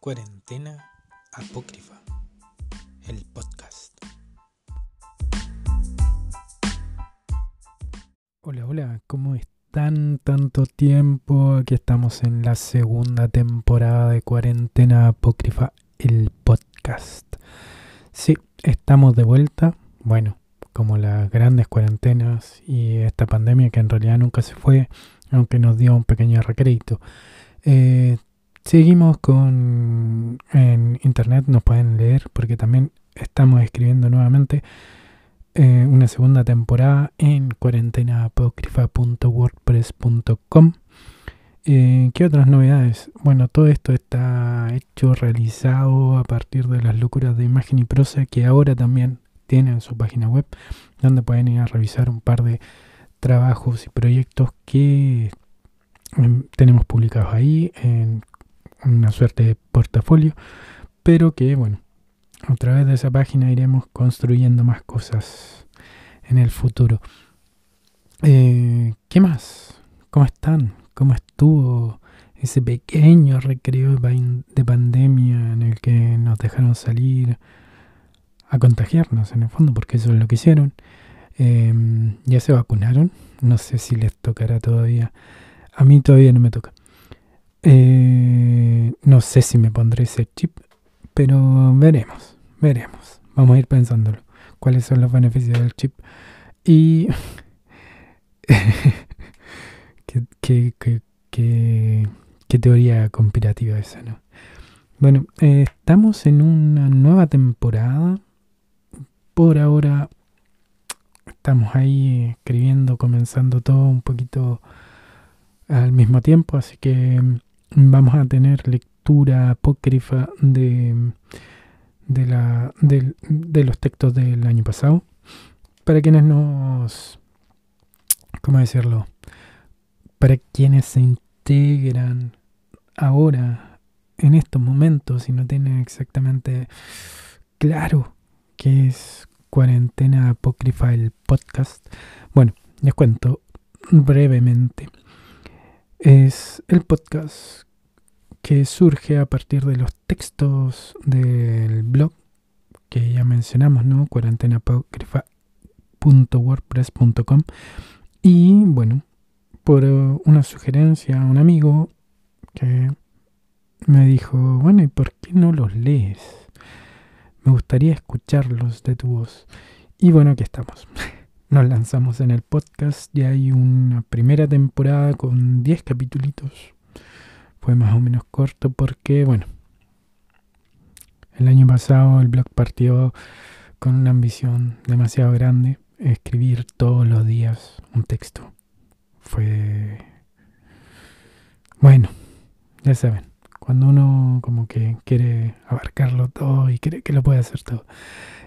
Cuarentena Apócrifa, el podcast. Hola, hola, ¿cómo están? Tanto tiempo. Aquí estamos en la segunda temporada de Cuarentena Apócrifa, el podcast. Sí, estamos de vuelta. Bueno, como las grandes cuarentenas y esta pandemia que en realidad nunca se fue, aunque nos dio un pequeño recrédito. Eh, seguimos con en internet, nos pueden leer porque también estamos escribiendo nuevamente eh, una segunda temporada en cuarentenaapócrifa.wordpress.com. Eh, ¿Qué otras novedades? Bueno, todo esto está hecho, realizado a partir de las locuras de imagen y prosa que ahora también tienen su página web, donde pueden ir a revisar un par de trabajos y proyectos que em, tenemos publicados ahí una suerte de portafolio, pero que bueno, a través de esa página iremos construyendo más cosas en el futuro. Eh, ¿Qué más? ¿Cómo están? ¿Cómo estuvo ese pequeño recreo de pandemia en el que nos dejaron salir a contagiarnos en el fondo? Porque eso es lo que hicieron. Em, ¿Ya se vacunaron? No sé si les tocará todavía. A mí todavía no me toca. Eh, no sé si me pondré ese chip, pero veremos, veremos. Vamos a ir pensándolo. ¿Cuáles son los beneficios del chip? Y... ¿Qué, qué, teoría conspirativa esa, ¿no? Bueno, eh, estamos en una nueva temporada. Por ahora estamos ahí escribiendo, comenzando todo un poquito al mismo tiempo, así que vamos a tener lectura apócrifa de, de, la, de, los textos del año pasado. Para quienes nos... ¿Cómo decirlo? Para quienes se integran ahora, en estos momentos, y no tienen exactamente claro qué es Cuarentena Apócrifa, el podcast. Bueno, les cuento brevemente. Es el podcast que surge a partir de los textos del blog que ya mencionamos, ¿no? cuarentenaapócrifa.wordpress.com y bueno, por una sugerencia a un amigo que me dijo, bueno, ¿y por qué no los lees? Me gustaría escucharlos de tu voz. Y bueno, aquí estamos. Nos lanzamos en el podcast. Ya hay una primera temporada con 10 capítulos. Fue más o menos corto porque, bueno, el año pasado el blog partió con una ambición demasiado grande. Escribir todos los días un texto. Fue... Bueno, ya saben cuando uno como que quiere abarcarlo todo y cree que lo puede hacer todo.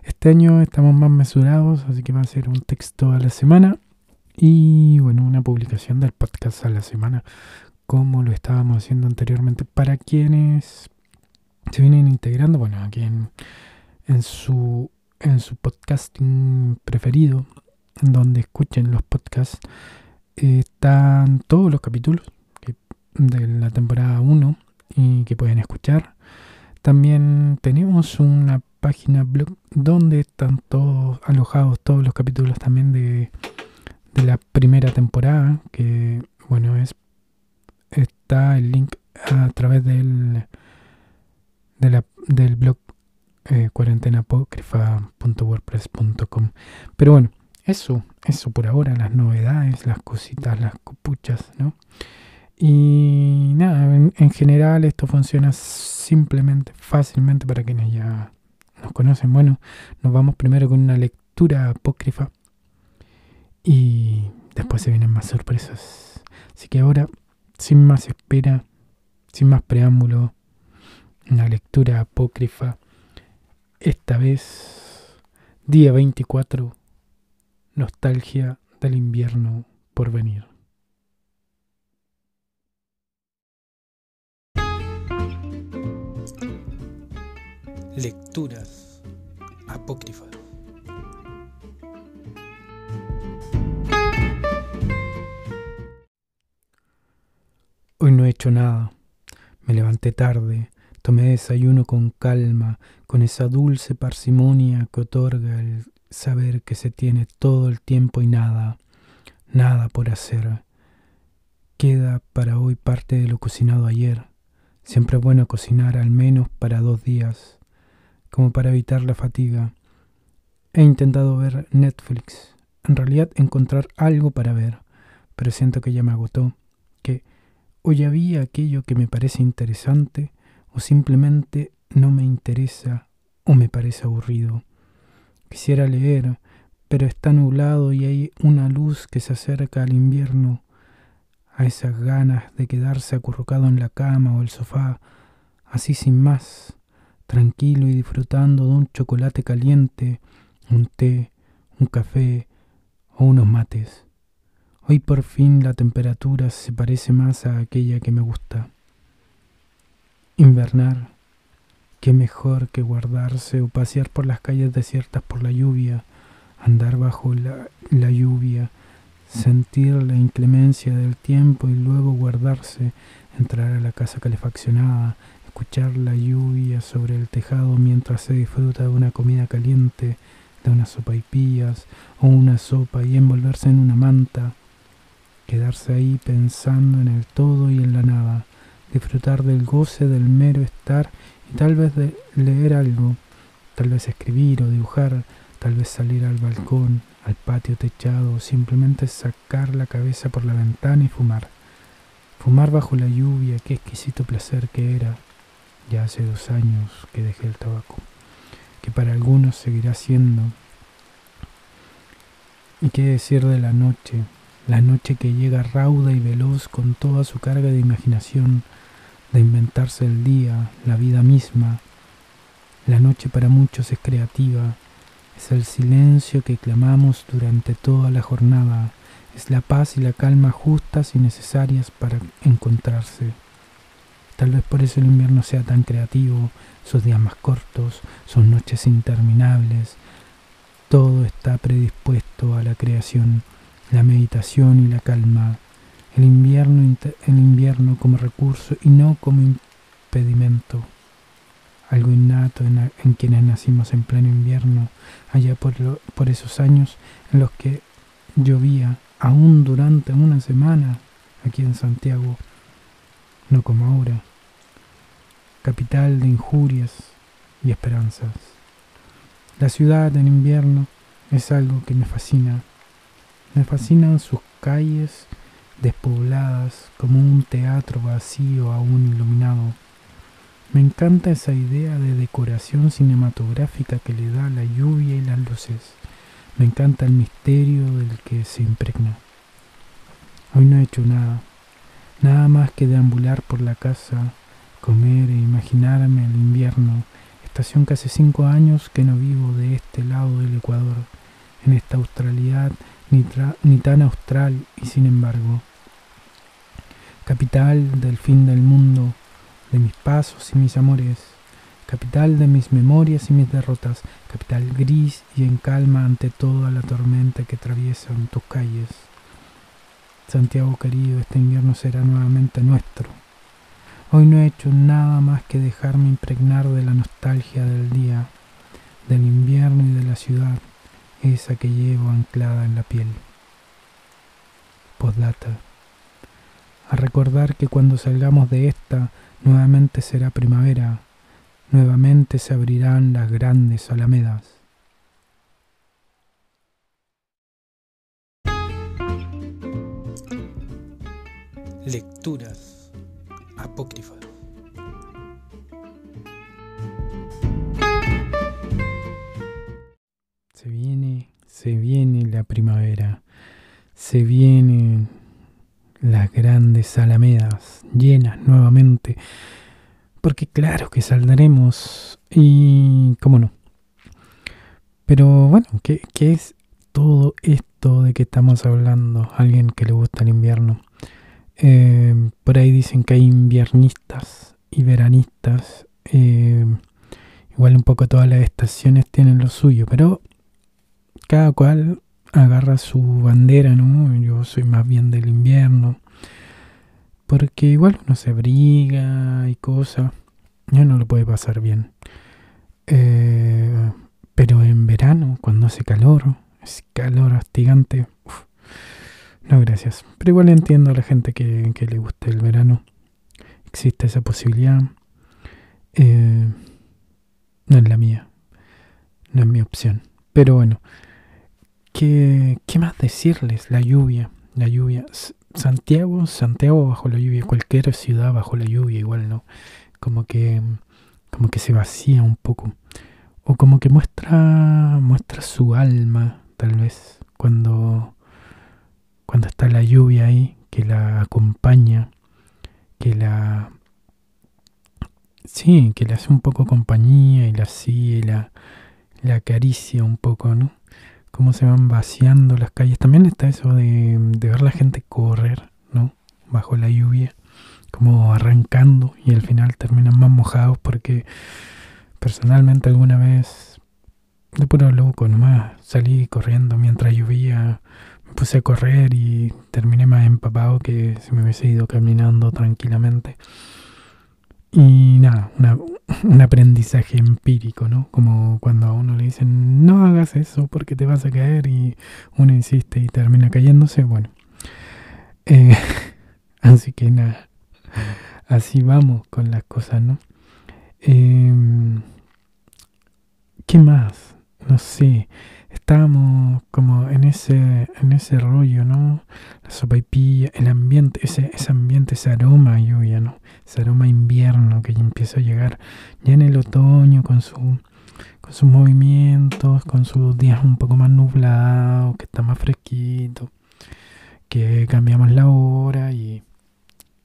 Este año estamos más mesurados, así que va a ser un texto a la semana y bueno, una publicación del podcast a la semana, como lo estábamos haciendo anteriormente. Para quienes se vienen integrando, bueno, aquí en, en su en su podcasting preferido, donde escuchen los podcasts, están todos los capítulos de la temporada 1 y que pueden escuchar. También tenemos una página blog donde están todos alojados todos los capítulos también de, de la primera temporada, que bueno, es está el link a través del de la, del blog eh, cuarentenapocrifa.wordpress.com. Pero bueno, eso, eso por ahora, las novedades, las cositas, las copuchas, ¿no? Y nada, en, general esto funciona simplemente, fácilmente para quienes ya nos conocen. Bueno, nos vamos primero con una lectura apócrifa y después se vienen más sorpresas. Así que ahora, sin más espera, sin más preámbulo, una lectura apócrifa. Esta vez, día 24, nostalgia del invierno por venir. Lecturas apócrifas. Hoy no he hecho nada. Me levanté tarde, Tomé desayuno con calma, con esa dulce parsimonia que otorga el saber que se tiene todo el tiempo y nada, nada por hacer. Queda para hoy parte de lo cocinado ayer. Siempre es bueno cocinar al menos para dos días, como para evitar la fatiga. He intentado ver Netflix, en realidad encontrar algo para ver, pero siento que ya me agotó, que o ya vi aquello que me parece interesante, o simplemente no me interesa o me parece aburrido. Quisiera leer, pero está nublado y hay una luz que se acerca al invierno, a esas ganas de quedarse acurrucado en la cama o el sofá, así sin más, tranquilo y disfrutando de un chocolate caliente, un té, un café o unos mates. Hoy por fin la temperatura se parece más a aquella que me gusta. Invernar Qué mejor que guardarse o pasear por las calles desiertas por la lluvia, andar bajo la, la lluvia, sentir la inclemencia del tiempo y luego guardarse, entrar a la casa calefaccionada, escuchar la lluvia sobre el tejado mientras se disfruta de una comida caliente, de una sopa y pillas o una sopa y envolverse en una manta, quedarse ahí pensando en el todo y en la nada, disfrutar del goce del mero estar tal vez de leer algo, tal vez escribir o dibujar, tal vez salir al balcón, al patio techado o simplemente sacar la cabeza por la ventana y fumar. Fumar bajo la lluvia, qué exquisito placer que era. Ya hace dos años que dejé el tabaco, que para algunos seguirá siendo. Y qué decir de la noche, la noche que llega rauda y veloz con toda su carga de imaginación, de inventarse el día, la vida misma. La noche para muchos es creativa, es el silencio que clamamos durante toda la jornada, es la paz y la calma justas y necesarias para encontrarse. Tal vez por eso el invierno sea tan creativo, sus días más cortos, sus noches interminables. Todo está predispuesto a la creación, la meditación y la calma, el invierno, el invierno como recurso y no como impedimento. Algo innato en, quienes nacimos en pleno invierno, allá por, por esos años en los que llovía aún durante una semana aquí en Santiago, como ahora, capital de injurias y esperanzas. La ciudad en invierno es algo que me fascina. Me fascinan sus calles, despobladas, como un teatro vacío aún iluminado. Me encanta esa idea de decoración cinematográfica que le da la lluvia y las luces. Me encanta el misterio del que se impregna. Hoy no he hecho nada, nada más que deambular por la casa, comer e imaginarme el invierno, estación que hace cinco años que no vivo de este lado del Ecuador, en esta australidad ni, ni tan austral y sin embargo capital del fin del mundo, de mis pasos y mis amores, capital de mis memorias y mis derrotas, capital gris y en calma ante toda la tormenta que atraviesan tus calles. Santiago querido, este invierno será nuevamente nuestro. Hoy no he hecho nada más que dejarme impregnar de la nostalgia del día, del invierno y de la ciudad, esa que llevo anclada en la piel. Postdata a recordar que cuando salgamos de esta, nuevamente será primavera, nuevamente se abrirán las grandes alamedas. Lecturas apócrifas. Se viene, se viene la primavera, se viene las grandes alamedas llenas nuevamente, porque claro que saldremos y cómo no. Pero bueno, ¿qué, es todo esto de que estamos hablando? Alguien que le gusta el invierno. Eh, por ahí dicen que hay inviernistas y veranistas. Eh, igual un poco todas las estaciones tienen lo suyo, pero cada cual agarra su bandera, ¿no? Yo soy más bien del invierno. Porque igual uno se abriga y cosas. ya no lo puede pasar bien. Eh, pero en verano, cuando hace calor, es calor hostigante, no gracias. Pero igual entiendo a la gente que, le guste el verano. Existe esa posibilidad. Eh, no es la mía. No es mi opción. Pero bueno, ¿qué, ¿qué más decirles? La lluvia. La lluvia. Santiago, Santiago bajo la lluvia. Cualquier ciudad bajo la lluvia igual, ¿no? Como que, como que se vacía un poco. O como que muestra, muestra su alma, tal vez, cuando, cuando está la lluvia ahí, que la acompaña, que la... Sí, que le hace un poco compañía y la sigue, la, la acaricia un poco, ¿no? Cómo se van vaciando las calles. También está eso de, de ver la gente correr, ¿no? Bajo la lluvia, como arrancando y al final terminan más mojados porque personalmente alguna vez, de puro loco nomás, salí corriendo mientras llovía, puse a correr y terminé más empapado que si me hubiese ido caminando tranquilamente. Y nada, un aprendizaje empírico, ¿no? Como cuando a uno le dicen, no hagas eso porque te vas a caer y uno insiste y termina cayéndose, bueno. Eh, así que nada, así vamos con las cosas, ¿no? Eh, ¿Qué más? No sé. Estábamos como en ese, en ese rollo, ¿no? La sopa y el ambiente, ese, ese ambiente, ese aroma lluvia, ¿no? Ese aroma invierno que ya empieza a llegar ya en el otoño con su con sus movimientos, con sus días un poco más nublados, que está más fresquito, que cambiamos la hora y,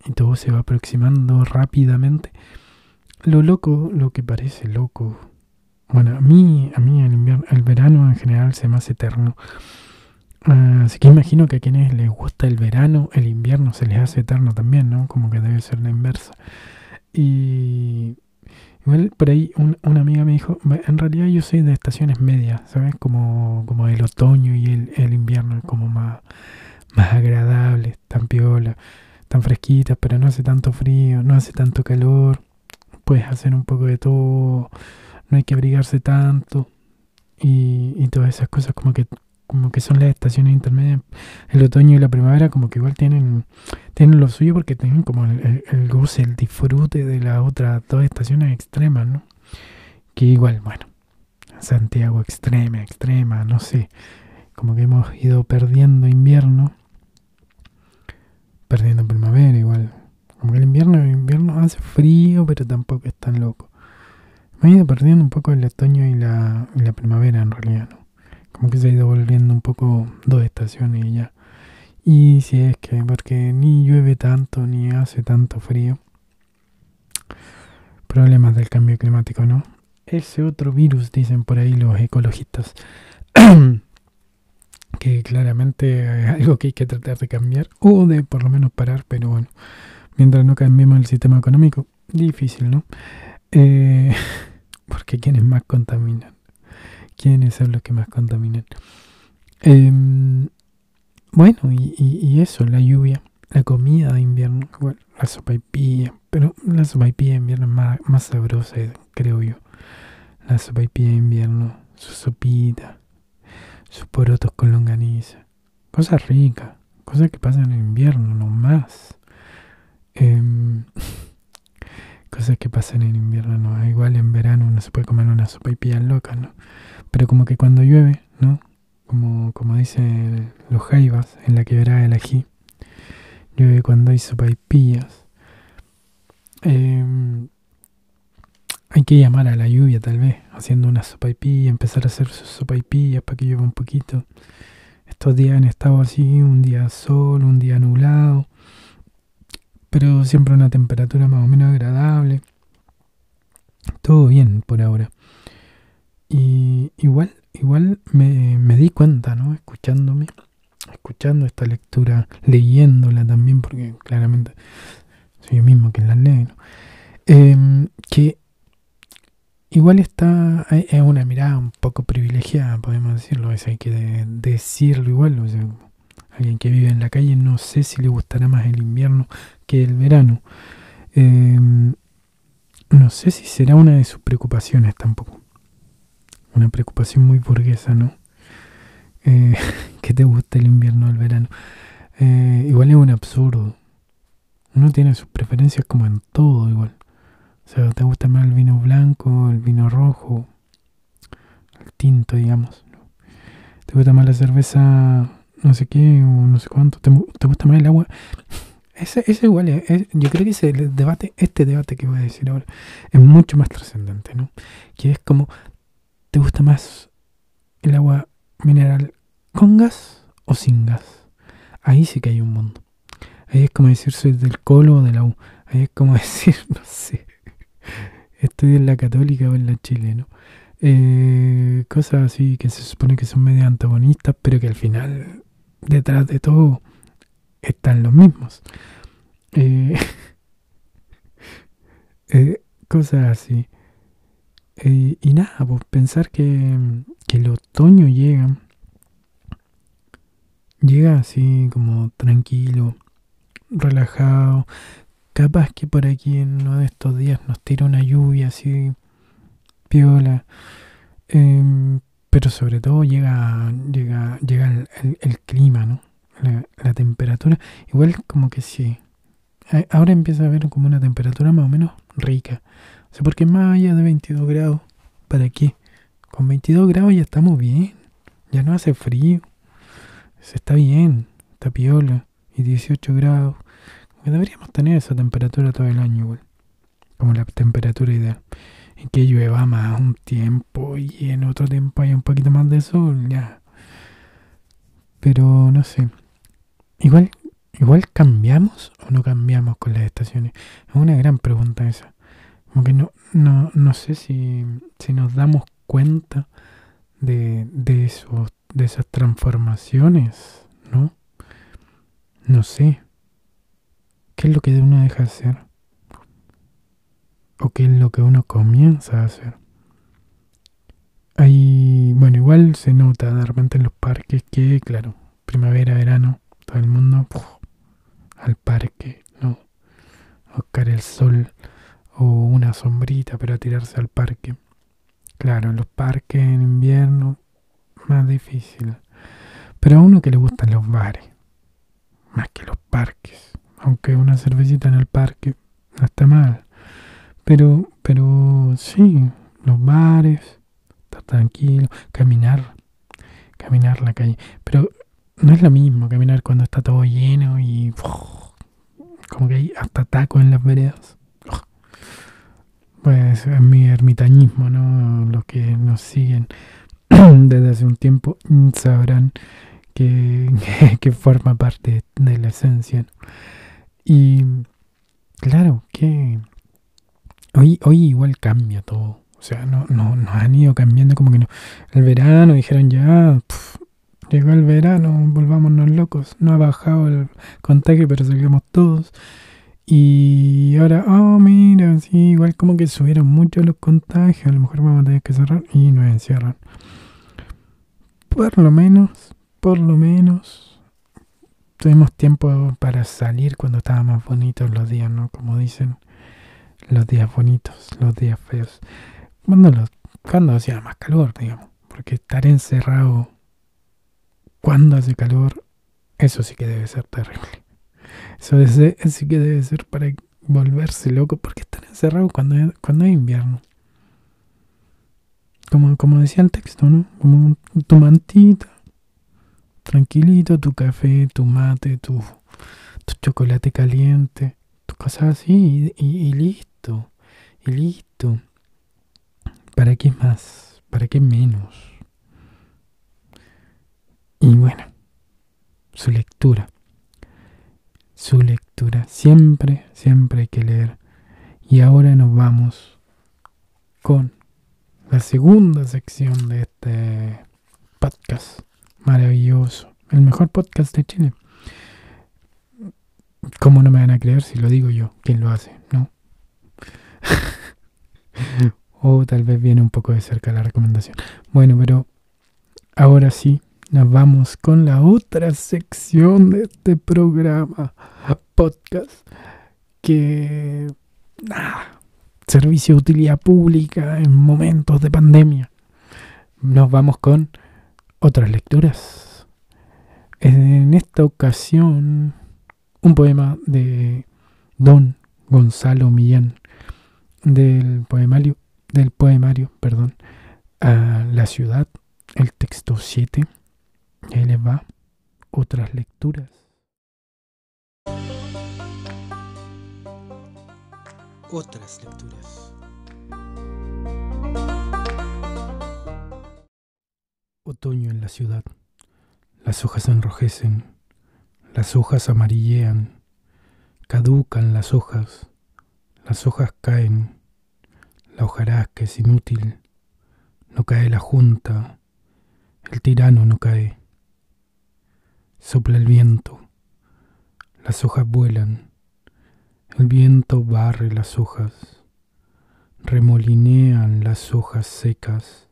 y todo se va aproximando rápidamente. Lo loco, lo que parece loco, bueno, a mí, a mí el, verano en general se me hace eterno. Ah, así que imagino que a quienes les gusta el verano, el invierno se les hace eterno también, ¿no? Como que debe ser la inversa. Y igual por ahí una amiga me dijo, en realidad yo soy de estaciones medias, ¿sabes? Como, como el otoño y el, el invierno, como más, más agradables, tan piola, tan fresquitas, pero no hace tanto frío, no hace tanto calor, puedes hacer un poco de todo no hay que abrigarse tanto y, todas esas cosas como que como que son las estaciones intermedias. El otoño y la primavera como que igual tienen tienen lo suyo porque tienen como el, goce el disfrute de las otras dos estaciones extremas no que igual bueno Santiago extrema extrema no sé. Como que hemos ido perdiendo invierno perdiendo primavera igual. Como que el invierno el invierno hace frío pero tampoco es tan loco me he ido perdiendo un poco el otoño y la, la primavera en realidad, ¿no? Como que se ha ido volviendo un poco dos estaciones y ya. Y si es que, porque ni llueve tanto, ni hace tanto frío. Problemas del cambio climático, ¿no? Ese otro virus, dicen por ahí los ecologistas. que claramente es algo que hay que tratar de cambiar o de por lo menos parar, pero bueno, mientras no cambiemos el sistema económico, difícil, ¿no? Eh, porque ¿quiénes más contaminan? ¿Quiénes son los que más contaminan? Em, bueno, y, eso, la lluvia, la comida de invierno, la sopa y pilla, pero la sopa y pilla de invierno es más, más sabrosa, creo yo. La sopa y pilla de invierno, su sopita, sus porotos con longaniza, cosas ricas, cosas que pasan en invierno, no más. Eh, cosas que pasan en invierno, ¿no? Igual en verano uno se puede comer una sopa y pillas loca, ¿no? Pero como que cuando llueve, ¿no? Como, como dicen los jaivas en la quebrada del ají, llueve cuando hay sopa y pillas. Em, hay que llamar a la lluvia tal vez, haciendo una sopa y pilla, empezar a hacer su sopa y pillas para que llueva un poquito. Estos días han estado así, un día sol, un día nublado pero siempre una temperatura más o menos agradable. Todo bien por ahora. Y igual, igual me, me di cuenta, ¿no? Escuchándome, escuchando esta lectura, leyéndola también, porque claramente soy yo mismo quien la lee, ¿no? Em, que igual está, es una mirada un poco privilegiada, podemos decirlo, eso hay que decirlo igual, o sea, alguien que vive en la calle, no sé si le gustará más el invierno que el verano. Em, no sé si será una de sus preocupaciones tampoco. Una preocupación muy burguesa, ¿no? Eh, que te gusta el invierno o el verano. Eh, igual es un absurdo. Uno tiene sus preferencias como en todo igual. O sea, te gusta más el vino blanco, el vino rojo, el tinto, digamos. Te gusta más la cerveza, no sé qué, o no sé cuánto. Te, gusta más el agua. Ese, ese igual, yo creo que ese debate, este debate que voy a decir ahora, es mucho más trascendente, ¿no? Que es como, ¿te gusta más el agua mineral con gas o sin gas? Ahí sí que hay un mundo. Ahí es como decir soy del colo o de la U. Ahí es como decir, no sé, estoy en la católica o en la chile, ¿no? Eh, cosas así que se supone que son medio antagonistas, pero que al final, detrás de todo, están los mismos. Eh, eh, cosas así. y nada, pues pensar que, que el otoño llega, llega así como tranquilo, relajado. Capaz que por aquí en uno de estos días nos tira una lluvia así, piola. Em, pero sobre todo llega, llega, llega el, clima, ¿no? La, temperatura. Igual como que sí. Ahora empieza a haber como una temperatura más o menos rica. O sea, porque más allá de 22 grados, ¿para qué? Con 22 grados ya estamos bien. Ya no hace frío. Se está bien. Está piola y 18 grados. Deberíamos tener esa temperatura todo el año igual. Como la temperatura ideal. En que llueva más un tiempo y en otro tiempo haya un poquito más de sol, ya. Pero no sé. Igual, igual cambiamos o no cambiamos con las estaciones. Es una gran pregunta esa. Como que no, no, no sé si, si nos damos cuenta de, de, esos, de esas transformaciones, ¿no? No sé. ¿Qué es lo que uno deja de hacer? ¿O qué es lo que uno comienza a hacer? Hay, bueno, igual se nota de repente en los parques que, claro, primavera, verano, todo el mundo al parque, ¿no? A buscar el sol o una sombrita para tirarse al parque. Claro, los parques en invierno, más difícil. Pero a uno que le gustan los bares más que los parques. Aunque una cervecita en el parque no está mal. Pero, pero sí, los bares, estar tranquilo, caminar, caminar la calle. Pero no es lo mismo caminar cuando está todo lleno y como que hay hasta tacos en las veredas. Pues es mi ermitañismo, ¿no? Los que nos siguen desde hace un tiempo sabrán que, forma parte de la esencia. Y claro, que hoy, hoy igual cambia todo. O sea, no, no, nos han ido cambiando como que no. El verano dijeron ya, llegó el verano, volvámonos locos. No ha bajado el contagio, pero salimos todos. Y ahora, oh, mira, sí, igual como que subieron mucho los contagios. A lo mejor vamos a tener que cerrar y nos encierran. Por lo menos por lo menos tuvimos tiempo para salir cuando estaban más bonitos los días, ¿no? Como dicen, los días bonitos, los días feos. Cuando, los, cuando hacía más calor, digamos. Porque estar encerrado cuando hace calor, eso sí que debe ser terrible. Eso, sí que debe ser para volverse loco, porque estar encerrado cuando, cuando hay invierno. Como, como decía el texto, ¿no? Como tu mantita, tranquilito, tu café, tu mate, tu, tu chocolate caliente, tu cosas así y, listo, y listo. ¿Para qué más? ¿Para qué menos? Y bueno, su lectura. Su lectura. Siempre, siempre hay que leer. Y ahora nos vamos con la segunda sección de este podcast Maravilloso. El mejor podcast de Chile. ¿Cómo no me van a creer si lo digo yo? ¿Quién lo hace? ¿No? o tal vez viene un poco de cerca la recomendación. Bueno, pero ahora sí, nos vamos con la otra sección de este programa, podcast, que... servicio de utilidad pública en momentos de pandemia. Nos vamos con otras lecturas. En esta ocasión, un poema de Don Gonzalo Millán del poemario, del poemario, perdón, a la ciudad, el texto 7. Ahí les va otras lecturas. Otras lecturas. Otoño en la ciudad. Las hojas enrojecen, las hojas amarillean, caducan las hojas, las hojas caen, la hojarasca es inútil, no cae la junta, el tirano no cae. Sopla el viento, las hojas vuelan, el viento barre las hojas, remolinean las hojas secas,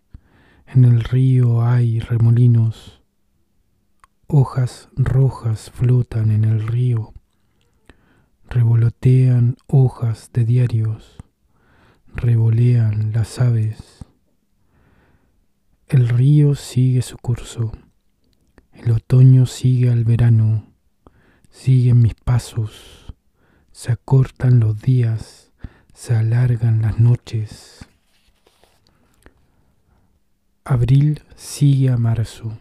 en el río hay remolinos, hojas rojas flotan en el río, revolotean hojas de diarios, revolean las aves. El río sigue su curso, el otoño sigue al verano, siguen mis pasos, se acortan los días, se alargan las noches. Abril sigue a marzo,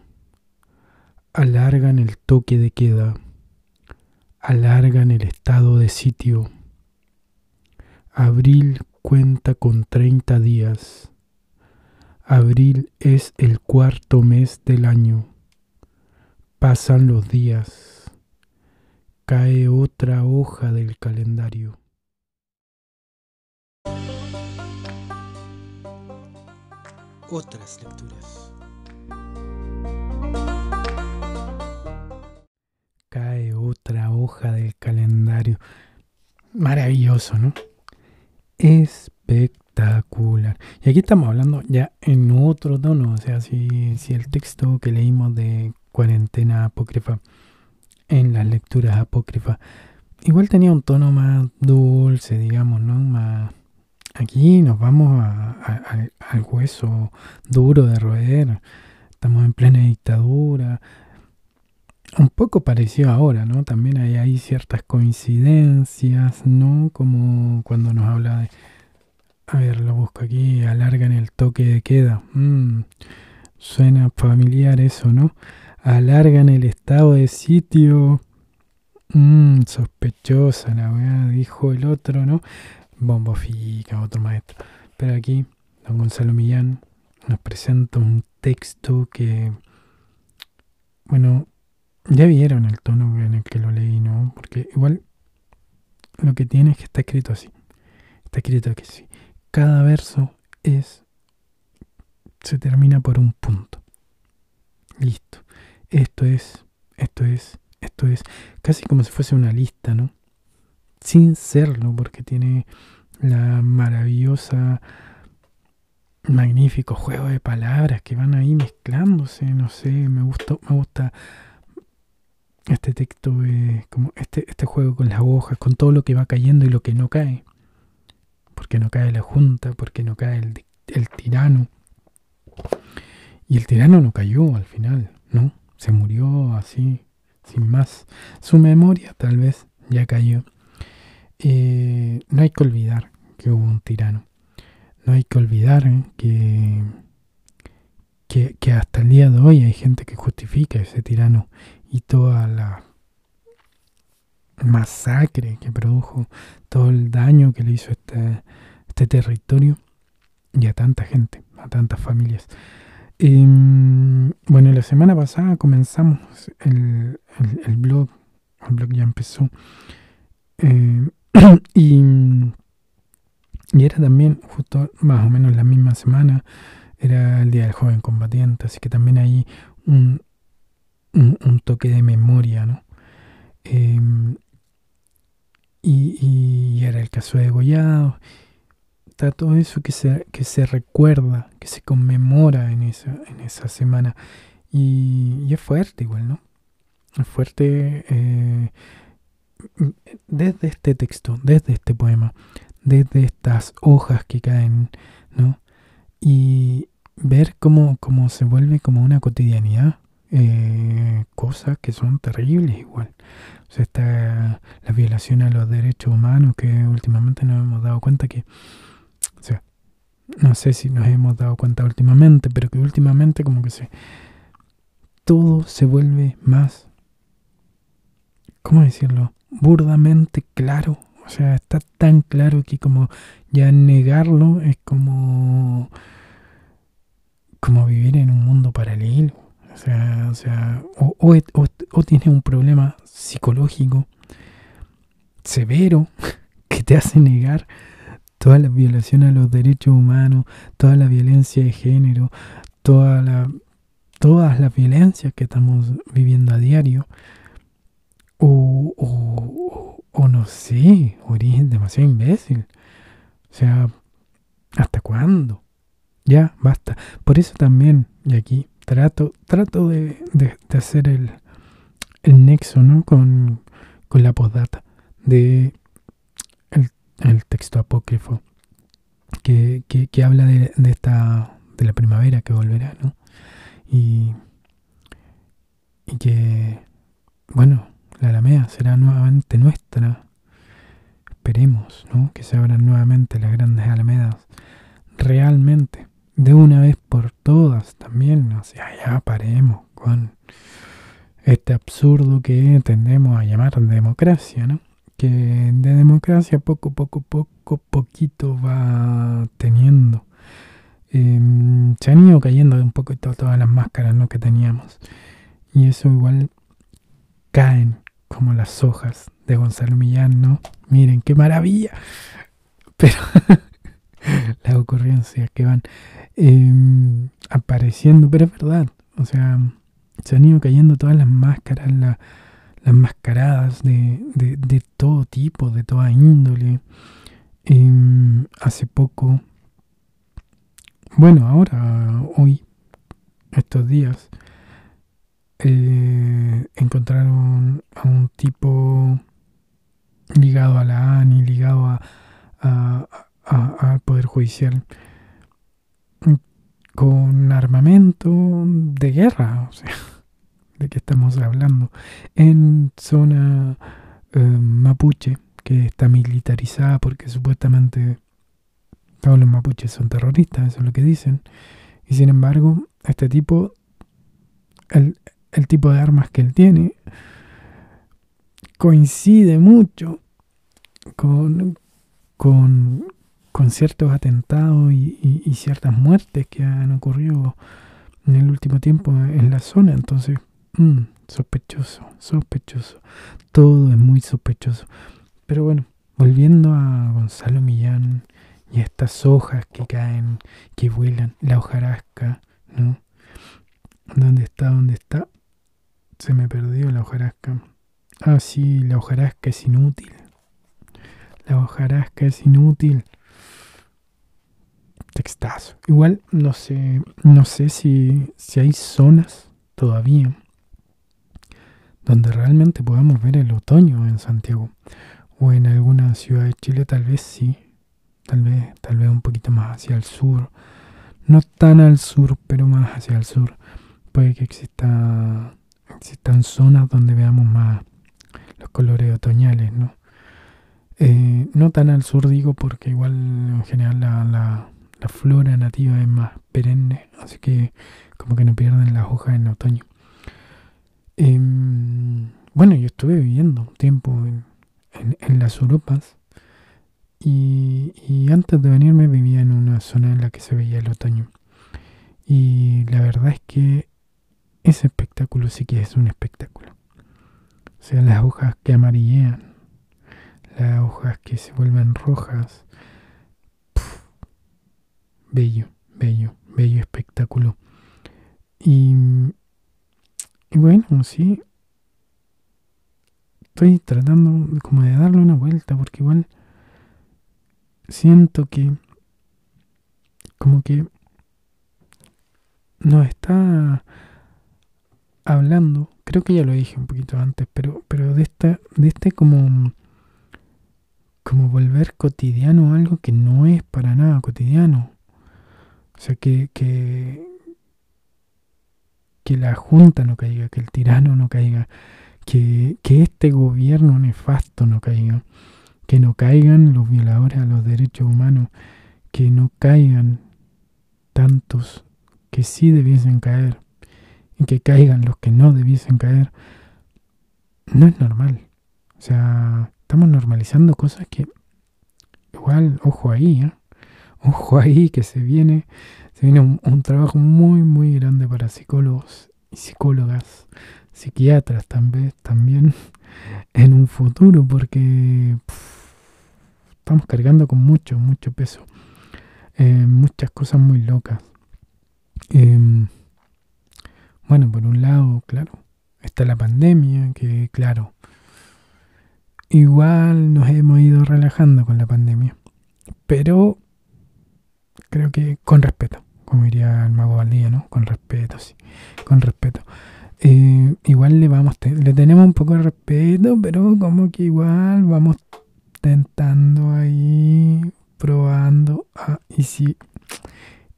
alargan el toque de queda, alargan el estado de sitio. Abril cuenta con treinta días. Abril es el cuarto mes del año. Pasan los días. Cae otra hoja del calendario. Otras lecturas. Cae otra hoja del calendario. Maravilloso, ¿no? Espectacular. Y aquí estamos hablando ya en otro tono, o sea, si, si el texto que leímos de cuarentena apócrifa, en las lecturas apócrifas. Igual tenía un tono más dulce, digamos, ¿no? Más... Aquí nos vamos al hueso duro de roer. Estamos en plena dictadura. Un poco parecido ahora, ¿no? También hay, ciertas coincidencias, ¿no? Como cuando nos habla de... A ver, lo busco aquí. Alargan el toque de queda. Mm, suena familiar eso, ¿no? alargan el estado de sitio. Mmm, sospechosa la weá, dijo el otro, ¿no? Bombo Fica, otro maestro. Pero aquí, don Gonzalo Millán nos presenta un texto que, bueno, ya vieron el tono en el que lo leí, ¿no? Porque igual lo que tiene es que está escrito así. Está escrito que sí. Cada verso es, se termina por un punto. Listo esto es, esto es, esto es, casi como si fuese una lista, ¿no? Sin serlo, porque tiene la maravillosa, magnífico juego de palabras que van ahí mezclándose, no sé, me gusta, me gusta este texto, como este, este juego con las hojas, con todo lo que va cayendo y lo que no cae. Porque no cae la junta, porque no cae el, el tirano. Y el tirano no cayó al final, ¿no? se murió así, sin más. Su memoria tal vez ya cayó. Eh, no hay que olvidar que hubo un tirano. No hay que olvidar que, que, hasta el día de hoy hay gente que justifica ese tirano y toda la masacre que produjo, todo el daño que le hizo este, este territorio y a tanta gente, a tantas familias. Em, bueno, la semana pasada comenzamos el, blog, el blog ya empezó, em, y, y, era también justo más o menos la misma semana, era el Día del Joven Combatiente, así que también hay un, un, toque de memoria, ¿no? Em, y, y, era el caso de Gollado está todo eso que se, que se recuerda, que se conmemora en esa, en esa semana. Y, es fuerte igual, ¿no? Es fuerte eh, desde este texto, desde este poema, desde estas hojas que caen, ¿no? Y ver cómo, cómo se vuelve como una cotidianidad, eh, cosas que son terribles igual. O sea, está la violación a los derechos humanos que últimamente nos hemos dado cuenta que, o sea, no sé si nos hemos dado cuenta últimamente, pero que últimamente como que se, todo se vuelve más, ¿cómo decirlo? Burdamente claro. O sea, está tan claro que como ya negarlo es como, como vivir en un mundo paralelo. O sea, o, sea, o, tienes un problema psicológico severo que te hace negar toda la violación a los derechos humanos, toda la violencia de género, toda la, todas las violencias que estamos viviendo a diario, o, o, o no sé, origen demasiado imbécil. O sea, ¿hasta cuándo? Ya, basta. Por eso también, y aquí trato, trato de, de, hacer el, el nexo ¿no? con, con la postdata de el texto apócrifo que, que, que habla de, de, esta de la primavera que volverá, ¿no? Y, y que, bueno, la Alameda será nuevamente nuestra. Esperemos, ¿no? Que se abran nuevamente las grandes alamedas realmente, de una vez por todas también. O sea, ya paremos con este absurdo que tendemos a llamar democracia, ¿no? que de democracia poco, poco, poco, poquito va teniendo. Eh, se han ido cayendo un poco todas las máscaras ¿no? que teníamos. Y eso igual caen como las hojas de Gonzalo Millán, ¿no? Miren, qué maravilla. Pero las ocurrencias que van eh, apareciendo, pero es verdad. O sea, se han ido cayendo todas las máscaras, la, las mascaradas de, de, de, todo tipo, de toda índole. Eh, hace poco, bueno, ahora, hoy, estos días, eh, encontraron a un tipo ligado a la ANI, ligado a, a, al Poder Judicial, con armamento de guerra, o sea de que estamos hablando, en zona eh, mapuche, que está militarizada porque supuestamente todos los mapuches son terroristas, eso es lo que dicen, y sin embargo, este tipo, el, el tipo de armas que él tiene, coincide mucho con, con, con ciertos atentados y, y, ciertas muertes que han ocurrido en el último tiempo en la zona. Entonces, Mm, sospechoso, sospechoso. Todo es muy sospechoso. Pero bueno, volviendo a Gonzalo Millán y estas hojas que caen, que vuelan, la hojarasca, ¿no? ¿Dónde está? ¿Dónde está? Se me perdió la hojarasca. Ah, sí, la hojarasca es inútil. La hojarasca es inútil. Textazo. Igual no sé, no sé si, si hay zonas todavía donde realmente podamos ver el otoño en Santiago o en alguna ciudad de Chile tal vez sí tal vez tal vez un poquito más hacia el sur. No tan al sur pero más hacia el sur. Puede que exista existan zonas donde veamos más los colores otoñales no eh, no tan al sur digo porque igual en general la, la, la flora nativa es más perenne así que como que no pierden las hojas en otoño eh, bueno, yo estuve viviendo un tiempo en las Europas y, y, antes de venirme vivía en una zona en la que se veía el otoño. Y la verdad es que ese espectáculo sí que es un espectáculo. O sea, las hojas que amarillean, las hojas que se vuelven rojas. Bello, bello, bello espectáculo. Y y bueno, sí. Estoy tratando como de darle una vuelta porque igual siento que como que nos está hablando, creo que ya lo dije un poquito antes, pero pero de esta de este como como volver cotidiano algo que no es para nada cotidiano. O sea, que, que, que la junta no caiga, que el tirano no caiga, que, que este gobierno nefasto no caiga, que no caigan los violadores a los derechos humanos, que no caigan tantos que sí debiesen caer y que caigan los que no debiesen caer, no es normal. O sea, estamos normalizando cosas que igual, ojo ahí, ¿eh? Ojo ahí que se viene, se viene un, trabajo muy, muy grande para psicólogos y psicólogas, psiquiatras también, también en un futuro, porque estamos cargando con mucho, mucho peso, eh, muchas cosas muy locas. Em, bueno, por un lado, claro, está la pandemia, que claro, igual nos hemos ido relajando con la pandemia, pero creo que con respeto, como diría el mago Valdía, ¿no? Con respeto, sí, con respeto. Eh, igual le vamos, le tenemos un poco de respeto, pero como que igual vamos tentando ahí, probando, ah, y si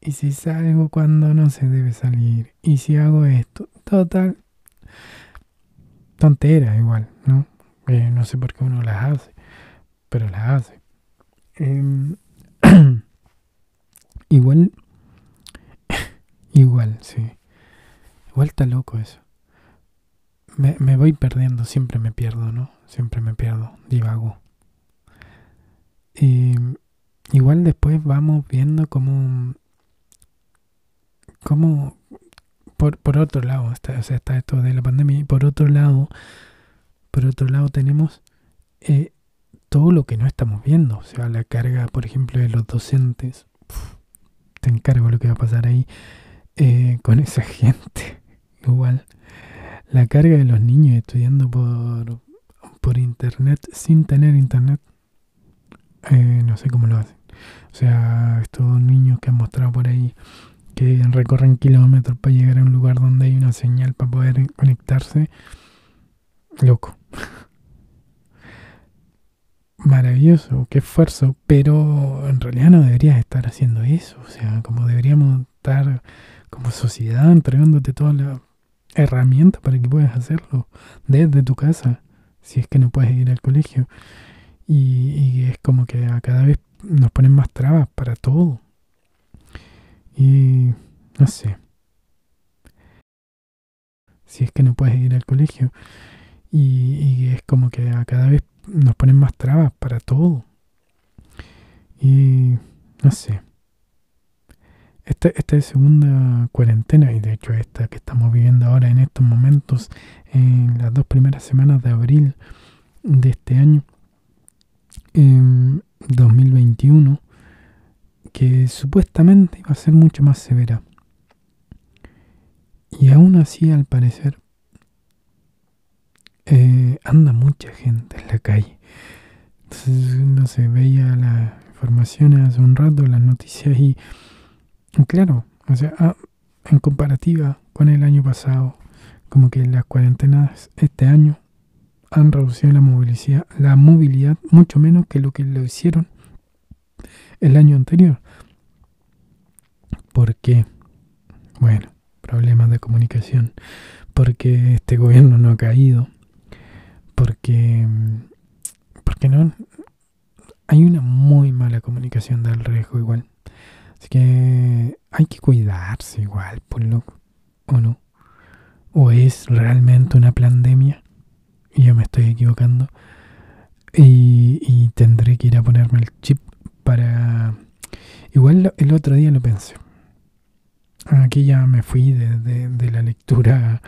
y si salgo cuando no se debe salir, y si hago esto, total, tontera igual, ¿no? Eh, no sé por qué uno las hace, pero las hace. Em, igual, igual, sí. Igual está loco eso. Me, me voy perdiendo, siempre me pierdo, ¿no? Siempre me pierdo, divago. Y igual después vamos viendo cómo como por, por otro lado, está, o sea, está esto de la pandemia y por otro lado, por otro lado tenemos eh, todo lo que no estamos viendo, o sea, la carga, por ejemplo, de los docentes, te encargo lo que va a pasar ahí eh, con esa gente, igual, la carga de los niños estudiando por, por internet sin tener internet, eh, no sé cómo lo hacen, o sea, estos niños que han mostrado por ahí que recorren kilómetros para llegar a un lugar donde hay una señal para poder conectarse. Loco. Maravilloso, qué esfuerzo, pero en realidad no deberías estar haciendo eso. O sea, como deberíamos estar como sociedad entregándote todas las herramientas para que puedas hacerlo desde tu casa, si es que no puedes ir al colegio. Y, y es como que a cada vez nos ponen más trabas para todo. Y no sé. Si es que no puedes ir al colegio. Y, es como que a cada vez nos ponen más trabas para todo. Y no sé. Esta, esta es segunda cuarentena y de hecho esta que estamos viviendo ahora en estos momentos, en las dos primeras semanas de abril de este año, en 2021, que supuestamente iba a ser mucho más severa. Y aún así, al parecer, eh, anda mucha gente en la calle. Entonces, no se veía las informaciones hace un rato, las noticias y, claro, o sea, ah, en comparativa con el año pasado, como que las cuarentenas este año han reducido la movilidad, la movilidad mucho menos que lo que lo hicieron el año anterior. ¿Por qué? Bueno, problemas de comunicación. Porque este gobierno no ha caído. Porque, porque no hay una muy mala comunicación del riesgo igual. Así que hay que cuidarse igual, por loco. ¿O no? ¿O es realmente una pandemia? Y yo me estoy equivocando. Y, y tendré que ir a ponerme el chip para... Igual el otro día lo pensé. Aquí ya me fui de, la lectura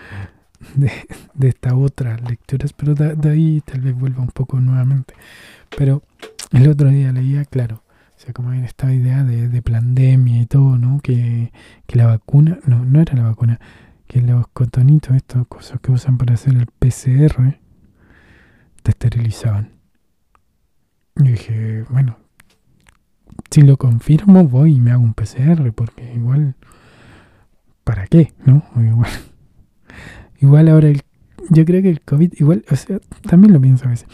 de, de estas otras lecturas, pero de, ahí tal vez vuelva un poco nuevamente. Pero el otro día leía, claro, o sea, como en esta idea de, pandemia y todo, ¿no? Que, que la vacuna, no, no era la vacuna, que los cotonitos, estas cosas que usan para hacer el PCR, te esterilizaban. Y dije, bueno, si lo confirmo, voy y me hago un PCR, porque igual, ¿para qué? ¿No? Igual, igual ahora, el, yo creo que el COVID, igual, o sea, también lo pienso a veces.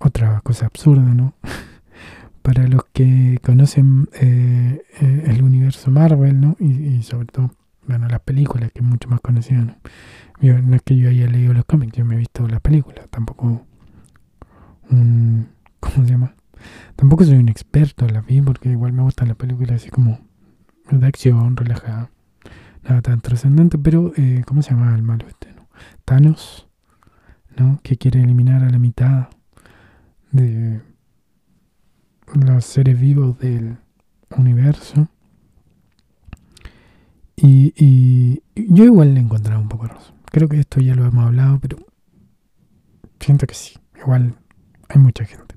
otra cosa absurda, ¿no? Para los que conocen eh, eh, el universo Marvel, ¿no? Y, sobre todo, bueno, las películas, que es mucho más conocida, ¿no? no es que yo haya leído los cómics, yo me he visto las películas, tampoco un... ¿Cómo se llama? Tampoco soy un experto en la vi porque igual me gustan las películas así como de acción, relajada. Nada tan trascendente, pero eh, ¿cómo se llama el malo este? No? Thanos, ¿no? Que quiere eliminar a la mitad de los seres vivos del universo. Y, yo igual le he encontrado un poco razón. Creo que esto ya lo hemos hablado, pero siento que sí. Igual hay mucha gente.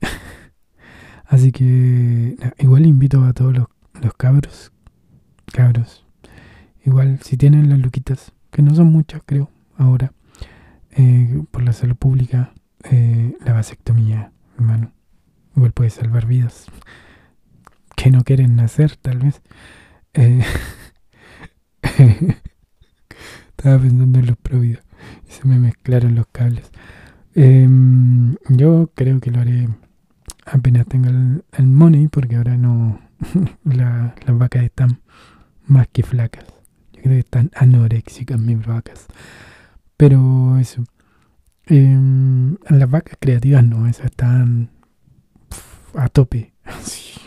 Así que igual invito a todos los cabros, cabros, igual si tienen las luquitas, que no son muchas creo, ahora, eh, por la salud pública, eh, la vasectomía, hermano, igual puede salvar vidas que no quieren nacer, tal vez. Eh, estaba pensando en los providos y se me mezclaron los cables. Em, yo creo que lo haré apenas tenga el, money, porque ahora no. las vacas están más que flacas. Creo que están anoréxicas mis vacas. Pero eso. Em, las vacas creativas no, esas están a tope.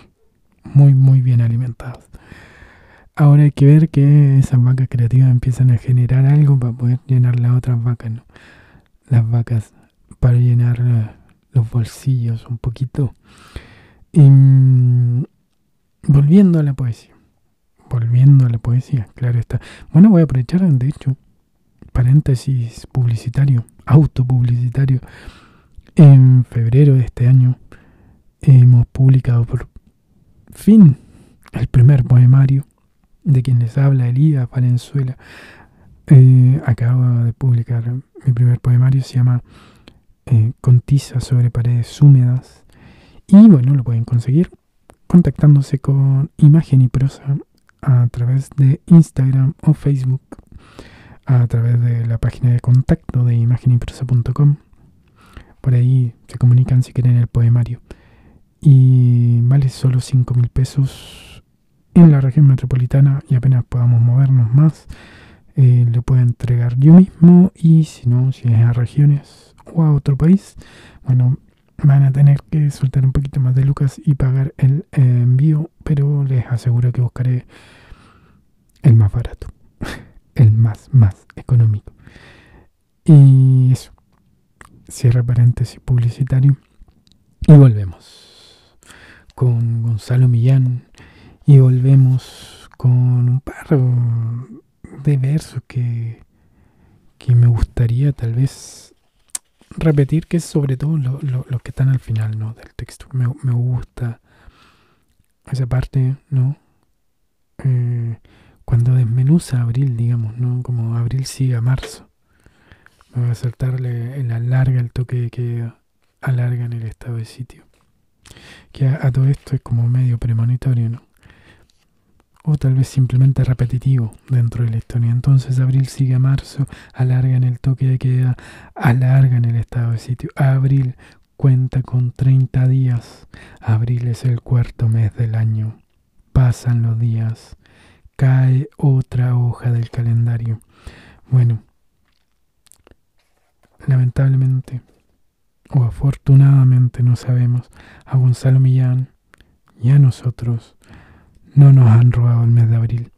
muy, muy bien alimentadas. Ahora hay que ver que esas vacas creativas empiezan a generar algo para poder llenar las otras vacas, ¿no? Las vacas para llenar eh, los bolsillos un poquito. Y, mm, volviendo a la poesía. Volviendo a la poesía, claro está. Bueno, voy a aprovechar, de hecho, paréntesis publicitario, autopublicitario. En febrero de este año hemos publicado por fin el primer poemario de quien les habla, Elías Valenzuela. Eh, acabo de publicar mi primer poemario, se llama eh, con tiza sobre paredes húmedas. Y bueno, lo pueden conseguir contactándose con Imagen y Prosa a través de Instagram o Facebook, a través de la página de contacto de imagenyprosa.com. Por ahí se comunican si quieren el poemario. Y vale solo 5 mil pesos en la región metropolitana y apenas podamos movernos más, eh, lo puedo entregar yo mismo y si no, si es a regiones o a otro país, bueno, van a tener que soltar un poquito más de lucas y pagar el eh, envío, pero les aseguro que buscaré el más barato, el más, más económico. Y eso, cierre paréntesis publicitario y volvemos con Gonzalo Millán y volvemos con un par de versos que, que me gustaría tal vez repetir que es sobre todo los lo, que están al final ¿no? del texto. Me, me gusta esa parte, ¿no? Eh, cuando desmenuza Abril, digamos, ¿no? Como Abril sigue a marzo. Me va a saltarle el alarga, el toque que alarga en el estado de sitio. Que a todo esto es como medio premonitorio, ¿no? O tal vez simplemente repetitivo dentro de la historia. Entonces abril sigue a marzo, alargan el toque de queda, alargan el estado de sitio. Abril cuenta con 30 días. Abril es el cuarto mes del año. Pasan los días. Cae otra hoja del calendario. Bueno, lamentablemente o afortunadamente no sabemos a Gonzalo Millán y a nosotros no nos han robado el mes de abril.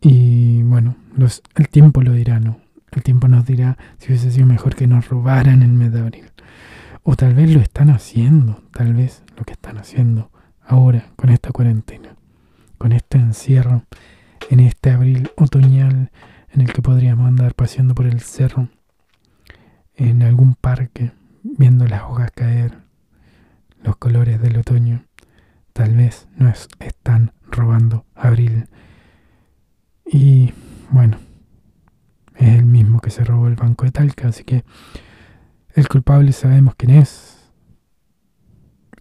Y bueno, los, el tiempo lo dirá, ¿no? El tiempo nos dirá si hubiese sido mejor que nos robaran el mes de abril. O tal vez lo están haciendo, tal vez lo que están haciendo ahora con esta cuarentena, con este encierro, en este abril otoñal en el que podríamos andar paseando por el cerro, en algún parque, viendo las hojas caer, los colores del otoño Tal vez nos están robando Abril. Y bueno, es el mismo que se robó el banco de Talca, así que el culpable sabemos quién es.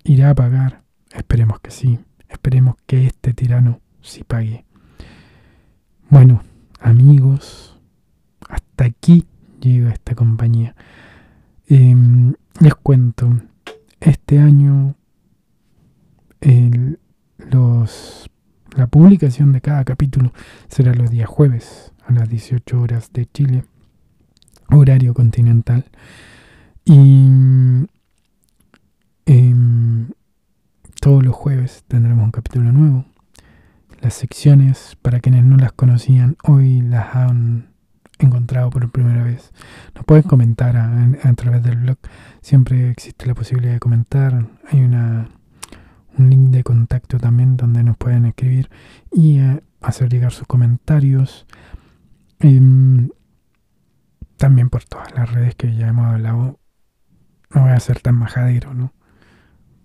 Irá a pagar. Esperemos que sí. Esperemos que este tirano sí pague. Bueno, amigos, hasta aquí llega esta compañía. Em, les cuento, este año los, la publicación de cada capítulo será los días jueves a las 18 horas de Chile, horario continental. Y em, todos los jueves tendremos un capítulo nuevo. Las secciones, para quienes no las conocían, hoy las han encontrado por primera vez. Nos pueden comentar a, través del blog. Siempre existe la posibilidad de comentar. Hay una un link de contacto también donde nos pueden escribir y eh, hacer llegar sus comentarios. Em, también por todas las redes que ya hemos hablado. No voy a ser tan majadero, ¿no?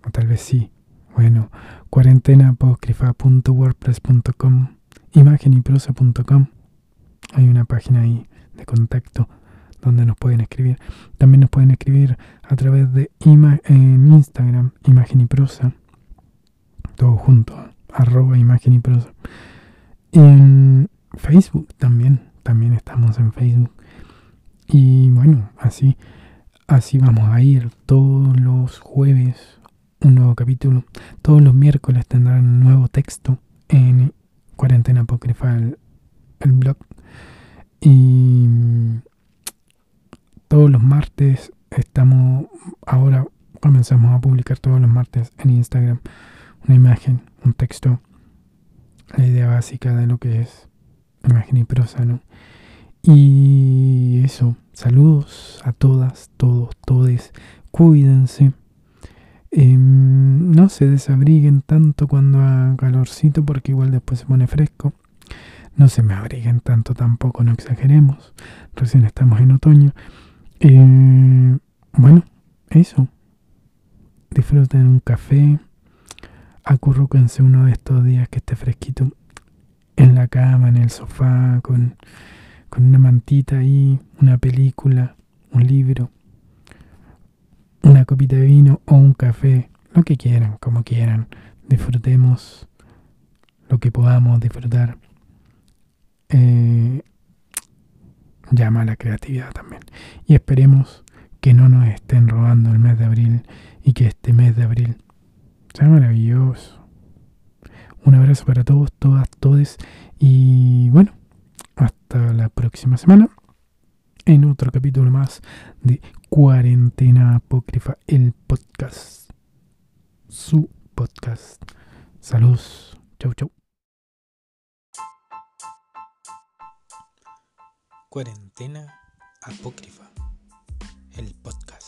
O tal vez sí. Bueno, cuarentenaapócrifa.wordpress.com, imagenyprosa.com. Hay una página ahí de contacto donde nos pueden escribir. También nos pueden escribir a través de en Instagram, Imagen y Prosa todo junto, arroba imagen y prosa. En Facebook también, también estamos en Facebook. Y bueno, así, así vamos a ir todos los jueves un nuevo capítulo. Todos los miércoles tendrán un nuevo texto en Cuarentena Apócrifa, el, el blog. Y todos los martes estamos, ahora comenzamos a publicar todos los martes en Instagram una imagen, un texto, la idea básica de lo que es imagen y prosa, ¿no? Y eso, saludos a todas, todos, todes, cuídense. Em, no se desabriguen tanto cuando haga calorcito porque igual después se pone fresco. No se me abriguen tanto tampoco, no exageremos. Recién estamos en otoño. Eh, bueno, eso. Disfruten un café, acurrúquense uno de estos días que esté fresquito en la cama, en el sofá, con, con una mantita ahí, una película, un libro, una copita de vino o un café, lo que quieran, como quieran. Disfrutemos lo que podamos disfrutar. Eh, llama a la creatividad también. Y esperemos que no nos estén robando el mes de abril y que este mes de abril sea maravilloso. Un abrazo para todos, todas, todes. Y bueno, hasta la próxima semana. En otro capítulo más de Cuarentena Apócrifa, el podcast. Su podcast. Saludos. Chau, chau. Cuarentena Apócrifa, el podcast.